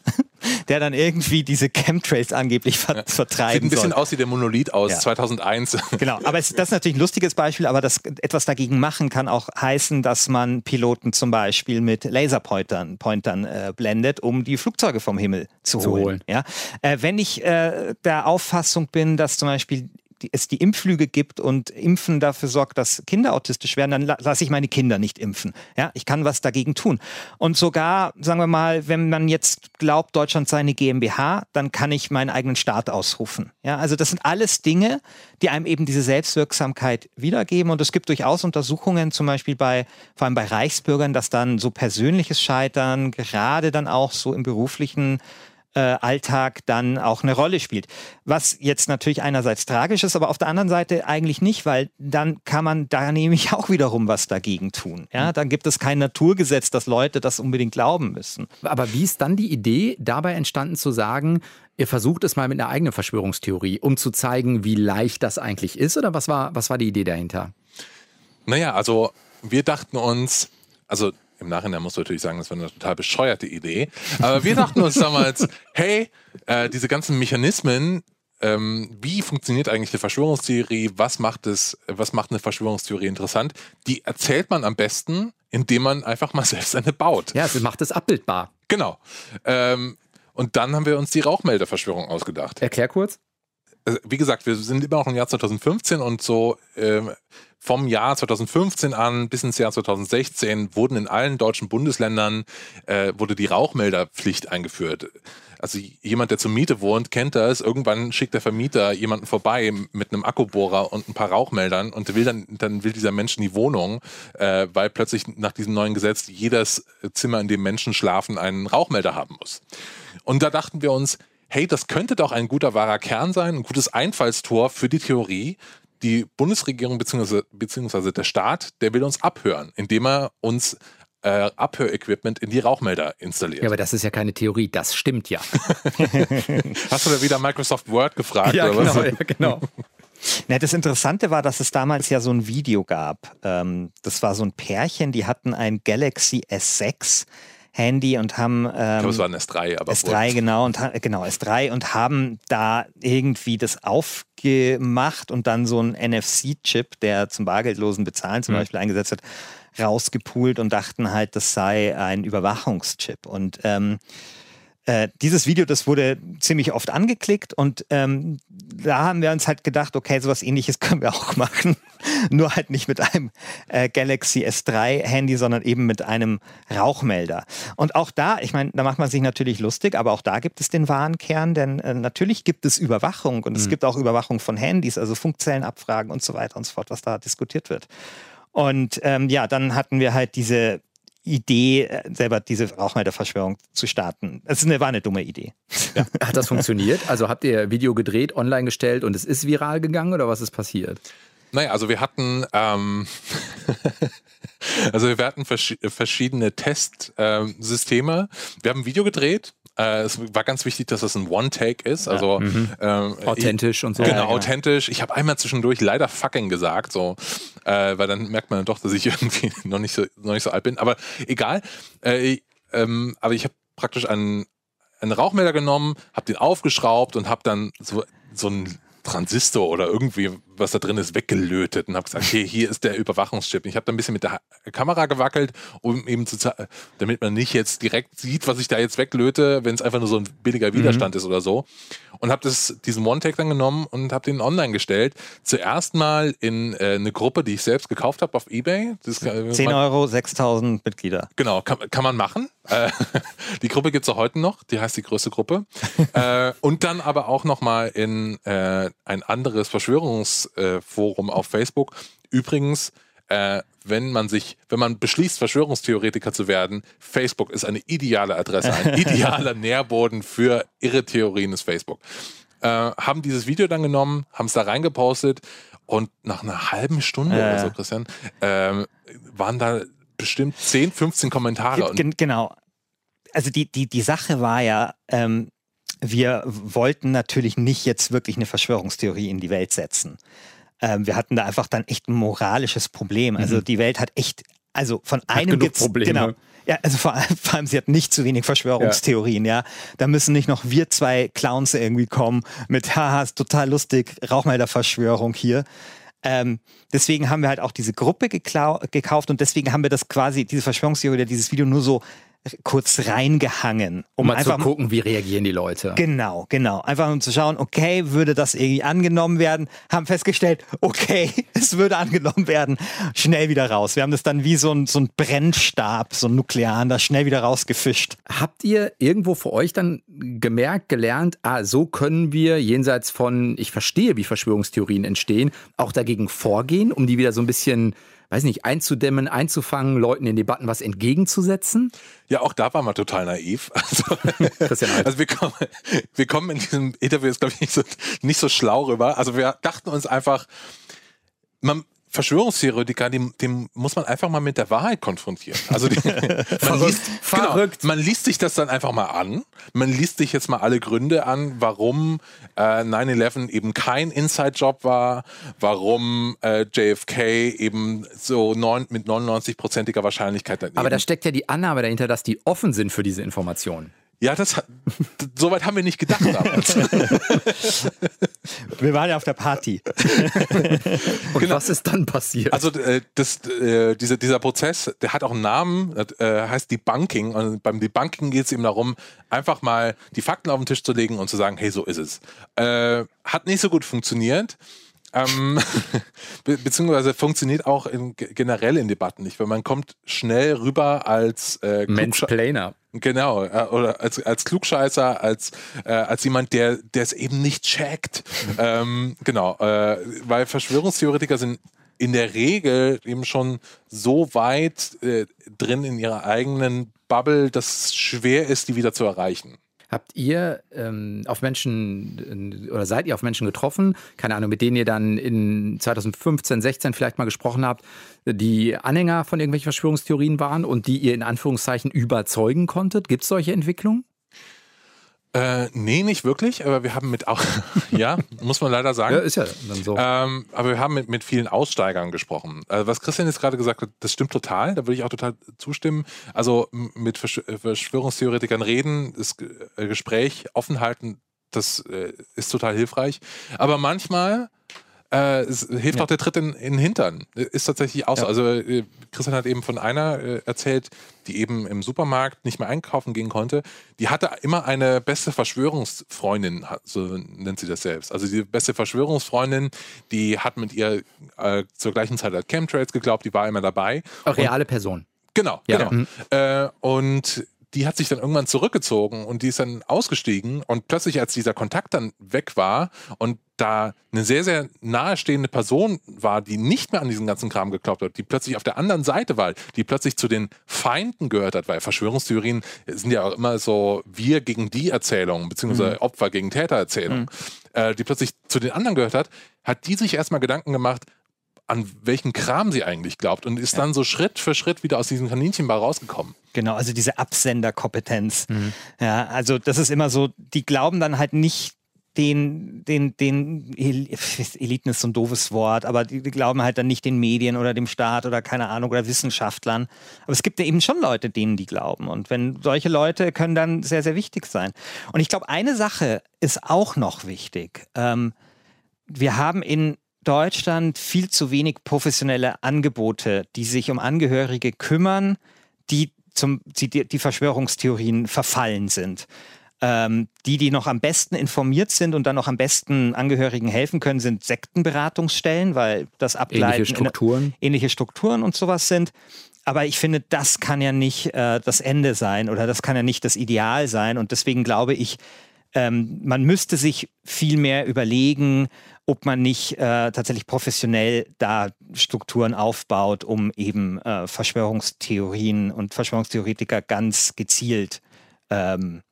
der dann irgendwie diese Chemtrails angeblich ver ja. vertreiben Sieht ein bisschen soll. aus wie der Monolith aus ja. 2001. Genau, aber es, das ist natürlich ein lustiges Beispiel, aber das etwas dagegen machen kann auch heißen, dass man Piloten zum Beispiel mit Laserpointern Pointern, äh, blendet, um die Flugzeuge vom Himmel zu, zu holen. holen. Ja? Äh, wenn ich äh, der Auffassung bin, dass zum Beispiel die, es die Impflüge gibt und Impfen dafür sorgt, dass Kinder autistisch werden, dann la lasse ich meine Kinder nicht impfen. Ja, ich kann was dagegen tun. Und sogar, sagen wir mal, wenn man jetzt glaubt, Deutschland sei eine GmbH, dann kann ich meinen eigenen Staat ausrufen. Ja, also das sind alles Dinge, die einem eben diese Selbstwirksamkeit wiedergeben. Und es gibt durchaus Untersuchungen, zum Beispiel bei, vor allem bei Reichsbürgern, dass dann so persönliches Scheitern, gerade dann auch so im beruflichen äh, Alltag dann auch eine Rolle spielt. Was jetzt natürlich einerseits tragisch ist, aber auf der anderen Seite eigentlich nicht, weil dann kann man da nämlich auch wiederum was dagegen tun. Ja, dann gibt es kein Naturgesetz, dass Leute das unbedingt glauben müssen. Aber wie ist dann die Idee dabei entstanden zu sagen, Ihr versucht es mal mit einer eigenen Verschwörungstheorie, um zu zeigen, wie leicht das eigentlich ist? Oder was war, was war die Idee dahinter? Naja, also wir dachten uns, also im Nachhinein musst du natürlich sagen, das war eine total bescheuerte Idee. Aber wir dachten uns damals, hey, äh, diese ganzen Mechanismen, ähm, wie funktioniert eigentlich eine Verschwörungstheorie? Was macht es, was macht eine Verschwörungstheorie interessant? Die erzählt man am besten, indem man einfach mal selbst eine baut. Ja, sie macht es abbildbar. Genau. Ähm, und dann haben wir uns die Rauchmelderverschwörung ausgedacht. Erklär kurz. Also, wie gesagt, wir sind immer noch im Jahr 2015 und so ähm, vom Jahr 2015 an bis ins Jahr 2016 wurden in allen deutschen Bundesländern äh, wurde die Rauchmelderpflicht eingeführt. Also jemand, der zur Miete wohnt, kennt das. Irgendwann schickt der Vermieter jemanden vorbei mit einem Akkubohrer und ein paar Rauchmeldern und will dann, dann will dieser Mensch in die Wohnung, äh, weil plötzlich nach diesem neuen Gesetz jedes Zimmer, in dem Menschen schlafen, einen Rauchmelder haben muss. Und da dachten wir uns, hey, das könnte doch ein guter wahrer Kern sein, ein gutes Einfallstor für die Theorie, die Bundesregierung bzw. beziehungsweise der Staat, der will uns abhören, indem er uns äh, Abhörequipment in die Rauchmelder installiert. Ja, aber das ist ja keine Theorie, das stimmt ja. Hast du da wieder Microsoft Word gefragt? Ja, oder genau, was? ja, genau. Na, das Interessante war, dass es damals ja so ein Video gab. Ähm, das war so ein Pärchen, die hatten ein Galaxy S6 Handy und haben. Ähm, ich glaube, es war ein S3, aber. S3, genau, und genau, S3 und haben da irgendwie das aufgemacht und dann so ein NFC-Chip, der zum bargeldlosen Bezahlen zum mhm. Beispiel eingesetzt wird, rausgepult und dachten halt, das sei ein Überwachungschip. Und ähm, äh, dieses Video, das wurde ziemlich oft angeklickt und ähm, da haben wir uns halt gedacht, okay, sowas ähnliches können wir auch machen. Nur halt nicht mit einem äh, Galaxy S3 Handy, sondern eben mit einem Rauchmelder. Und auch da, ich meine, da macht man sich natürlich lustig, aber auch da gibt es den wahren Kern, denn äh, natürlich gibt es Überwachung und mhm. es gibt auch Überwachung von Handys, also Funkzellenabfragen und so weiter und so fort, was da diskutiert wird. Und ähm, ja, dann hatten wir halt diese Idee, äh, selber diese Rauchmelderverschwörung zu starten. Das ist eine, war eine dumme Idee. Ja. Hat das funktioniert? Also habt ihr Video gedreht, online gestellt und es ist viral gegangen oder was ist passiert? Naja, also wir hatten, ähm, also wir hatten vers verschiedene Testsysteme. wir haben ein Video gedreht. Äh, es war ganz wichtig, dass es ein One-Take ist, also ja. mhm. ähm, authentisch ich, und so. Genau, ja, genau. authentisch. Ich habe einmal zwischendurch leider fucking gesagt, so, äh, weil dann merkt man doch, dass ich irgendwie noch nicht so, noch nicht so alt bin. Aber egal. Äh, ähm, aber ich habe praktisch einen, einen Rauchmelder genommen, habe den aufgeschraubt und habe dann so, so ein Transistor oder irgendwie, was da drin ist, weggelötet und habe gesagt, okay, hier ist der Überwachungschip. Ich habe da ein bisschen mit der Kamera gewackelt, um eben zu damit man nicht jetzt direkt sieht, was ich da jetzt weglöte, wenn es einfach nur so ein billiger mhm. Widerstand mhm. ist oder so. Und habe diesen One-Tag dann genommen und habe den online gestellt. Zuerst mal in äh, eine Gruppe, die ich selbst gekauft habe auf Ebay. Das, 10 Euro, 6000 Mitglieder. Genau, kann, kann man machen. Äh, die Gruppe gibt es auch heute noch, die heißt die größte Gruppe. äh, und dann aber auch nochmal in äh, ein anderes Verschwörungsforum auf Facebook. Übrigens, äh, wenn man sich, wenn man beschließt, Verschwörungstheoretiker zu werden, Facebook ist eine ideale Adresse, ein idealer Nährboden für irre Theorien ist Facebook. Äh, haben dieses Video dann genommen, haben es da reingepostet und nach einer halben Stunde oder so, Christian, äh, waren da bestimmt 10, 15 Kommentare. Genau. Also die, die, die Sache war ja, ähm, wir wollten natürlich nicht jetzt wirklich eine Verschwörungstheorie in die Welt setzen. Ähm, wir hatten da einfach dann echt ein moralisches Problem. Also mhm. die Welt hat echt, also von hat einem gibt's, Probleme. Genau, ja, also vor allem, vor allem, sie hat nicht zu wenig Verschwörungstheorien, ja. ja. Da müssen nicht noch wir zwei Clowns irgendwie kommen mit, haha, ist total lustig, Rauchmelder-Verschwörung hier. Ähm, deswegen haben wir halt auch diese Gruppe gekauft und deswegen haben wir das quasi, diese Verschwörungstheorie oder dieses Video nur so kurz reingehangen, um, um mal einfach zu gucken, wie reagieren die Leute. Genau, genau. Einfach um zu schauen, okay, würde das irgendwie angenommen werden? Haben festgestellt, okay, es würde angenommen werden. Schnell wieder raus. Wir haben das dann wie so ein, so ein Brennstab, so ein nuklearen, da schnell wieder rausgefischt. Habt ihr irgendwo für euch dann gemerkt, gelernt, ah, so können wir jenseits von, ich verstehe, wie Verschwörungstheorien entstehen, auch dagegen vorgehen, um die wieder so ein bisschen weiß nicht, einzudämmen, einzufangen, Leuten in Debatten was entgegenzusetzen? Ja, auch da waren wir total naiv. Also, also wir, kommen, wir kommen in diesem Interview jetzt, glaube ich, nicht so, nicht so schlau rüber. Also wir dachten uns einfach, man, Verschwörungstheoretiker, dem, dem muss man einfach mal mit der Wahrheit konfrontieren. Also die, man, liest, genau, man liest sich das dann einfach mal an. Man liest sich jetzt mal alle Gründe an, warum äh, 9-11 eben kein Inside-Job war, warum äh, JFK eben so neun, mit 99-prozentiger Wahrscheinlichkeit. Aber da steckt ja die Annahme dahinter, dass die offen sind für diese Informationen. Ja, das soweit haben wir nicht gedacht damals. wir waren ja auf der Party. Und genau. was ist dann passiert? Also äh, das, äh, dieser, dieser Prozess, der hat auch einen Namen, äh, heißt Debunking. Und beim Debunking geht es eben darum, einfach mal die Fakten auf den Tisch zu legen und zu sagen, hey, so ist es. Äh, hat nicht so gut funktioniert. Ähm, be beziehungsweise funktioniert auch in, generell in Debatten nicht, weil man kommt schnell rüber als äh, Mansplainer. Genau, äh, oder als, als Klugscheißer, als, äh, als jemand, der es eben nicht checkt. ähm, genau, äh, weil Verschwörungstheoretiker sind in der Regel eben schon so weit äh, drin in ihrer eigenen Bubble, dass es schwer ist, die wieder zu erreichen. Habt ihr ähm, auf Menschen oder seid ihr auf Menschen getroffen, keine Ahnung, mit denen ihr dann in 2015, 16 vielleicht mal gesprochen habt, die Anhänger von irgendwelchen Verschwörungstheorien waren und die ihr in Anführungszeichen überzeugen konntet? Gibt es solche Entwicklungen? Äh, nee, nicht wirklich, aber wir haben mit auch, ja, muss man leider sagen. Ja, ist ja dann so. Ähm, aber wir haben mit, mit vielen Aussteigern gesprochen. Also was Christian jetzt gerade gesagt hat, das stimmt total, da würde ich auch total zustimmen. Also mit äh, Verschwörungstheoretikern reden, das äh, Gespräch offen halten, das äh, ist total hilfreich. Aber manchmal äh, es hilft ja. auch der Tritt in, in den Hintern. Ist tatsächlich auch so. Also äh, Christian hat eben von einer äh, erzählt, die eben im Supermarkt nicht mehr einkaufen gehen konnte. Die hatte immer eine beste Verschwörungsfreundin, so nennt sie das selbst. Also die beste Verschwörungsfreundin, die hat mit ihr äh, zur gleichen Zeit als Chemtrails geglaubt, die war immer dabei. Auch reale Person. Genau, ja. genau. Mhm. Äh, und die hat sich dann irgendwann zurückgezogen und die ist dann ausgestiegen und plötzlich, als dieser Kontakt dann weg war und da eine sehr, sehr nahestehende Person war, die nicht mehr an diesen ganzen Kram geglaubt hat, die plötzlich auf der anderen Seite war, die plötzlich zu den Feinden gehört hat, weil Verschwörungstheorien sind ja auch immer so wir gegen die Erzählungen, beziehungsweise mhm. Opfer gegen Täter Erzählungen, mhm. äh, die plötzlich zu den anderen gehört hat, hat die sich erstmal Gedanken gemacht, an welchen Kram sie eigentlich glaubt und ist ja. dann so Schritt für Schritt wieder aus diesem Kaninchenball rausgekommen. Genau, also diese Absenderkompetenz. Mhm. Ja, also das ist immer so, die glauben dann halt nicht den, den, den Eliten ist so ein doofes Wort, aber die, die, glauben halt dann nicht den Medien oder dem Staat oder keine Ahnung oder Wissenschaftlern. Aber es gibt ja eben schon Leute, denen die glauben. Und wenn solche Leute können dann sehr, sehr wichtig sein. Und ich glaube, eine Sache ist auch noch wichtig. Ähm, wir haben in Deutschland viel zu wenig professionelle Angebote, die sich um Angehörige kümmern, die zum, die, die Verschwörungstheorien verfallen sind. Ähm, die, die noch am besten informiert sind und dann noch am besten Angehörigen helfen können, sind Sektenberatungsstellen, weil das Ableiten ähnliche Strukturen, ähnliche Strukturen und sowas sind. Aber ich finde, das kann ja nicht äh, das Ende sein oder das kann ja nicht das Ideal sein. Und deswegen glaube ich, ähm, man müsste sich viel mehr überlegen, ob man nicht äh, tatsächlich professionell da Strukturen aufbaut, um eben äh, Verschwörungstheorien und Verschwörungstheoretiker ganz gezielt ähm,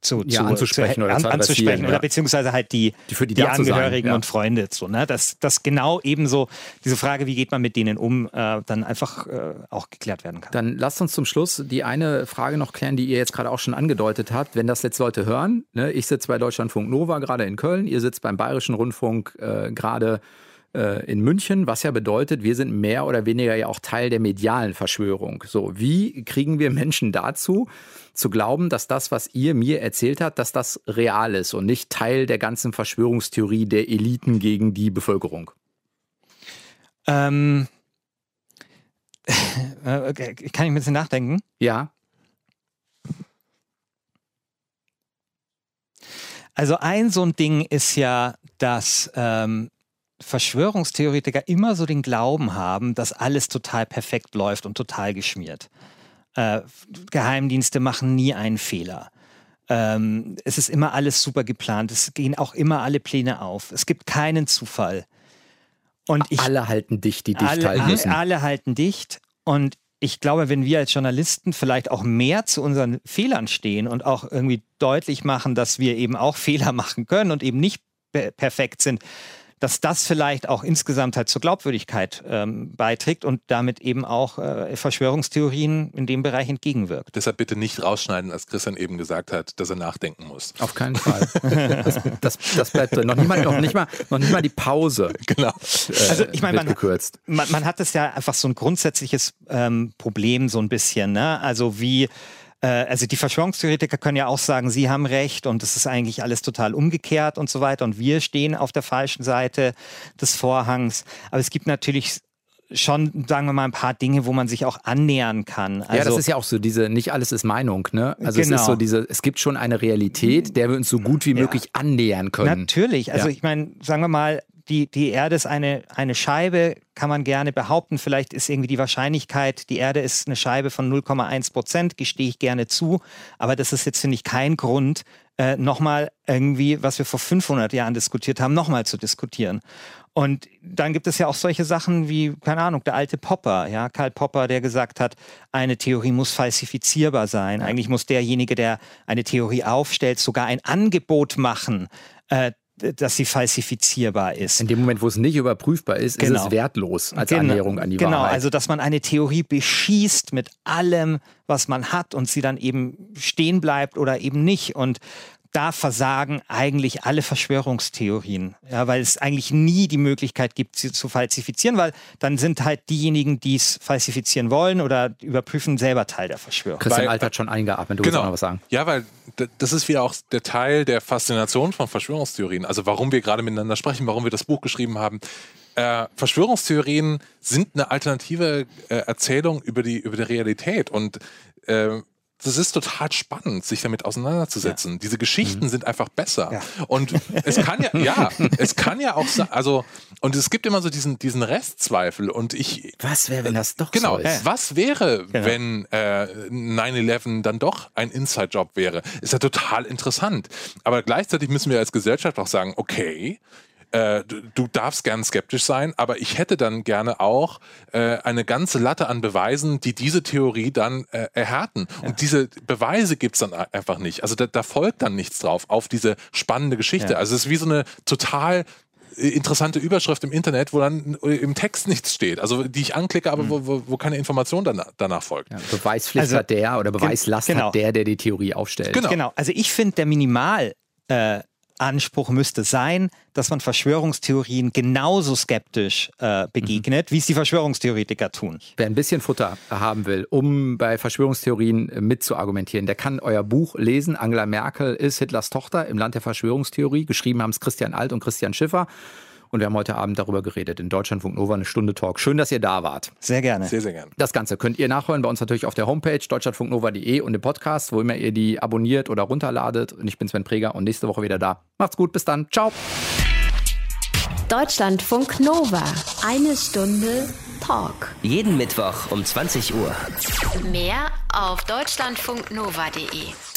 zu, ja, zu, anzusprechen, zu, oder, zu anzusprechen ja. oder beziehungsweise halt die, die, die, die Angehörigen sein, ja. und Freunde. So, ne? dass, dass genau ebenso diese Frage, wie geht man mit denen um, äh, dann einfach äh, auch geklärt werden kann. Dann lasst uns zum Schluss die eine Frage noch klären, die ihr jetzt gerade auch schon angedeutet habt. Wenn das jetzt Leute hören, ne? ich sitze bei Deutschlandfunk Nova gerade in Köln, ihr sitzt beim Bayerischen Rundfunk äh, gerade in München, was ja bedeutet, wir sind mehr oder weniger ja auch Teil der medialen Verschwörung. So, wie kriegen wir Menschen dazu, zu glauben, dass das, was ihr mir erzählt habt, dass das real ist und nicht Teil der ganzen Verschwörungstheorie der Eliten gegen die Bevölkerung? Ähm, okay. Kann ich ein bisschen nachdenken? Ja. Also ein so ein Ding ist ja, dass ähm, Verschwörungstheoretiker immer so den Glauben haben, dass alles total perfekt läuft und total geschmiert. Äh, Geheimdienste machen nie einen Fehler. Ähm, es ist immer alles super geplant. Es gehen auch immer alle Pläne auf. Es gibt keinen Zufall. Und ich, alle halten dicht, die dicht alle, halten müssen. Alle halten dicht. Und ich glaube, wenn wir als Journalisten vielleicht auch mehr zu unseren Fehlern stehen und auch irgendwie deutlich machen, dass wir eben auch Fehler machen können und eben nicht perfekt sind, dass das vielleicht auch insgesamt halt zur Glaubwürdigkeit ähm, beiträgt und damit eben auch äh, Verschwörungstheorien in dem Bereich entgegenwirkt. Deshalb bitte nicht rausschneiden, als Christian eben gesagt hat, dass er nachdenken muss. Auf keinen Fall. das, das, das, bleibt drin. Noch nicht, mal, noch, nicht mal, noch nicht mal die Pause. Genau. Äh, also ich meine, man, man, man, hat das ja einfach so ein grundsätzliches ähm, Problem so ein bisschen. Ne? Also wie äh, also die Verschwörungstheoretiker können ja auch sagen, sie haben recht und es ist eigentlich alles total umgekehrt und so weiter und wir stehen auf der falschen Seite des Vorhangs. Aber es gibt natürlich schon, sagen wir mal, ein paar Dinge, wo man sich auch annähern kann. Also, ja, das also ist ja auch so, diese, nicht alles ist Meinung, ne? Also genau. es ist so diese, es gibt schon eine Realität, der wir uns so gut wie möglich ja. annähern können. Natürlich, also ja. ich meine, sagen wir mal, die, die Erde ist eine, eine Scheibe, kann man gerne behaupten. Vielleicht ist irgendwie die Wahrscheinlichkeit, die Erde ist eine Scheibe von 0,1 Prozent, gestehe ich gerne zu. Aber das ist jetzt, finde ich, kein Grund, äh, nochmal irgendwie, was wir vor 500 Jahren diskutiert haben, nochmal zu diskutieren. Und dann gibt es ja auch solche Sachen wie, keine Ahnung, der alte Popper, ja, Karl Popper, der gesagt hat, eine Theorie muss falsifizierbar sein. Eigentlich muss derjenige, der eine Theorie aufstellt, sogar ein Angebot machen, äh, dass sie falsifizierbar ist. In dem Moment, wo es nicht überprüfbar ist, genau. ist es genau. wertlos als genau. Annäherung an die genau. Wahrheit. Genau, also dass man eine Theorie beschießt mit allem, was man hat und sie dann eben stehen bleibt oder eben nicht. Und da versagen eigentlich alle Verschwörungstheorien, ja, weil es eigentlich nie die Möglichkeit gibt, sie zu falsifizieren, weil dann sind halt diejenigen, die es falsifizieren wollen oder überprüfen, selber Teil der Verschwörung. Christian Alt hat schon eingeatmet, du genau. willst noch was sagen. Ja, weil das ist wieder auch der Teil der Faszination von Verschwörungstheorien, also warum wir gerade miteinander sprechen, warum wir das Buch geschrieben haben. Äh, Verschwörungstheorien sind eine alternative äh, Erzählung über die, über die Realität und äh, das ist total spannend, sich damit auseinanderzusetzen. Ja. Diese Geschichten mhm. sind einfach besser. Ja. Und es kann ja, ja, es kann ja auch sein, also, und es gibt immer so diesen, diesen Restzweifel und ich. Was wäre, wenn das doch genau, so ist? Was wäre, genau. wenn äh, 9-11 dann doch ein Inside-Job wäre? Ist ja total interessant. Aber gleichzeitig müssen wir als Gesellschaft auch sagen, okay, äh, du, du, darfst gern skeptisch sein, aber ich hätte dann gerne auch äh, eine ganze Latte an Beweisen, die diese Theorie dann äh, erhärten. Ja. Und diese Beweise gibt es dann einfach nicht. Also da, da, folgt dann nichts drauf auf diese spannende Geschichte. Ja. Also es ist wie so eine total äh, interessante Überschrift im Internet, wo dann äh, im Text nichts steht. Also die ich anklicke, aber mhm. wo, wo, wo, keine Information danach, danach folgt. Ja, Beweispflicht also, hat der oder Beweislast genau. hat der, der die Theorie aufstellt. Genau. genau. Also ich finde, der Minimal äh, Anspruch müsste sein, dass man Verschwörungstheorien genauso skeptisch äh, begegnet, mhm. wie es die Verschwörungstheoretiker tun. Wer ein bisschen Futter haben will, um bei Verschwörungstheorien mitzuargumentieren, der kann euer Buch lesen. Angela Merkel ist Hitlers Tochter im Land der Verschwörungstheorie. Geschrieben haben es Christian Alt und Christian Schiffer. Und wir haben heute Abend darüber geredet in Deutschlandfunk Nova, eine Stunde Talk. Schön, dass ihr da wart. Sehr gerne. Sehr, sehr gerne. Das Ganze könnt ihr nachhören bei uns natürlich auf der Homepage deutschlandfunknova.de und im Podcast, wo immer ihr die abonniert oder runterladet. Und ich bin Sven Preger und nächste Woche wieder da. Macht's gut, bis dann. Ciao. Deutschlandfunk Nova. Eine Stunde Talk. Jeden Mittwoch um 20 Uhr. Mehr auf deutschlandfunknova.de.